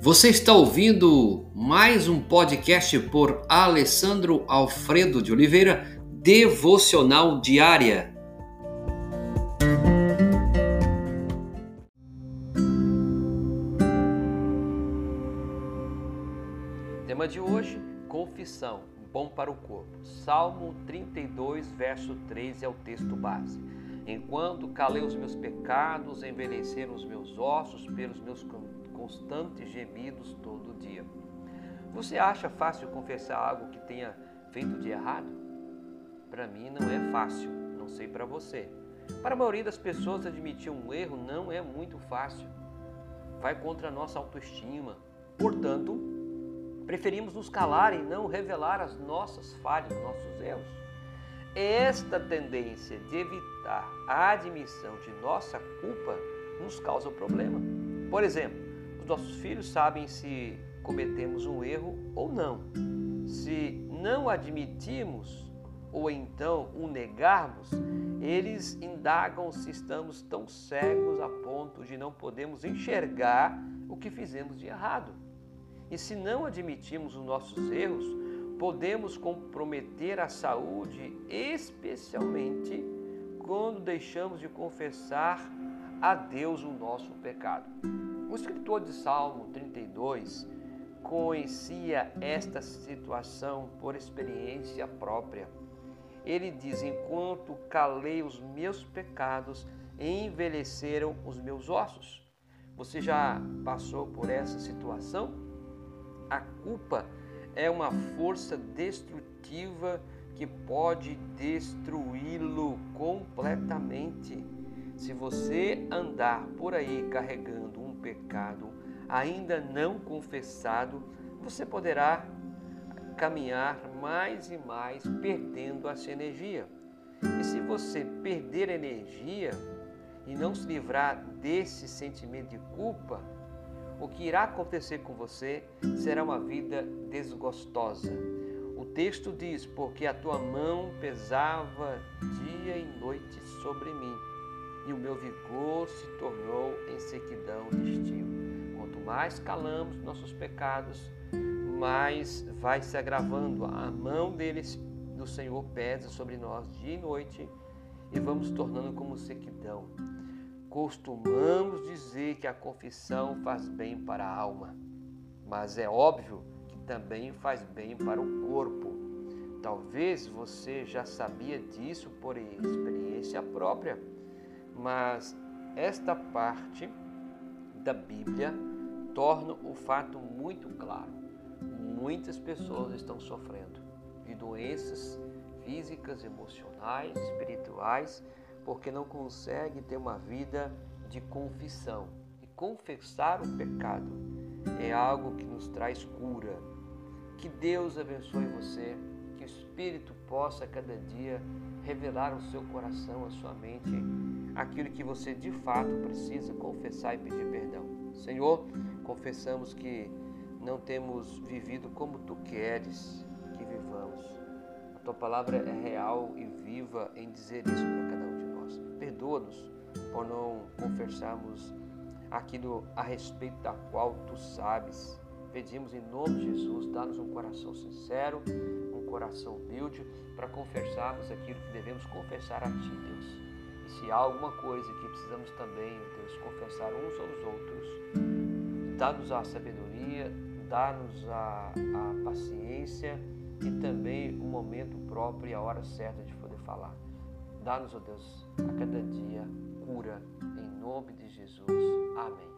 Você está ouvindo mais um podcast por Alessandro Alfredo de Oliveira, Devocional Diária. Tema de hoje: confissão, bom para o corpo. Salmo 32, verso 3 é o texto base. Enquanto calei os meus pecados, envelheceram os meus ossos pelos meus constantes gemidos todo dia. Você acha fácil confessar algo que tenha feito de errado? Para mim não é fácil, não sei para você. Para a maioria das pessoas, admitir um erro não é muito fácil. Vai contra a nossa autoestima. Portanto, preferimos nos calar e não revelar as nossas falhas, nossos erros. Esta tendência de evitar a admissão de nossa culpa nos causa problema. Por exemplo, nossos filhos sabem se cometemos um erro ou não. Se não admitirmos ou então o negarmos, eles indagam se estamos tão cegos a ponto de não podemos enxergar o que fizemos de errado. E se não admitirmos os nossos erros, podemos comprometer a saúde, especialmente quando deixamos de confessar a Deus o nosso pecado. O escritor de Salmo 32 conhecia esta situação por experiência própria. Ele diz: Enquanto calei os meus pecados, envelheceram os meus ossos. Você já passou por essa situação? A culpa é uma força destrutiva que pode destruí-lo completamente. Se você andar por aí carregando pecado ainda não confessado, você poderá caminhar mais e mais perdendo essa energia. E se você perder energia e não se livrar desse sentimento de culpa, o que irá acontecer com você será uma vida desgostosa. O texto diz: Porque a tua mão pesava dia e noite sobre mim e o meu vigor se tornou em sequidão de estio. Quanto mais calamos nossos pecados, mais vai se agravando. A mão deles, do Senhor pesa sobre nós dia e noite e vamos tornando como sequidão. Costumamos dizer que a confissão faz bem para a alma, mas é óbvio que também faz bem para o corpo. Talvez você já sabia disso por experiência própria mas esta parte da Bíblia torna o fato muito claro. Muitas pessoas estão sofrendo de doenças físicas, emocionais, espirituais, porque não conseguem ter uma vida de confissão. E confessar o pecado é algo que nos traz cura. Que Deus abençoe você, Espírito possa cada dia revelar ao seu coração, à sua mente, aquilo que você de fato precisa confessar e pedir perdão. Senhor, confessamos que não temos vivido como tu queres que vivamos. A tua palavra é real e viva em dizer isso para cada um de nós. Perdoa-nos por não confessarmos aquilo a respeito da qual tu sabes. Pedimos em nome de Jesus, dá-nos um coração sincero, um coração humilde, para confessarmos aquilo que devemos confessar a Ti, Deus. E se há alguma coisa que precisamos também, Deus, confessar uns aos outros, dá-nos a sabedoria, dá-nos a, a paciência e também o momento próprio e a hora certa de poder falar. Dá-nos, ó oh Deus, a cada dia cura, em nome de Jesus. Amém.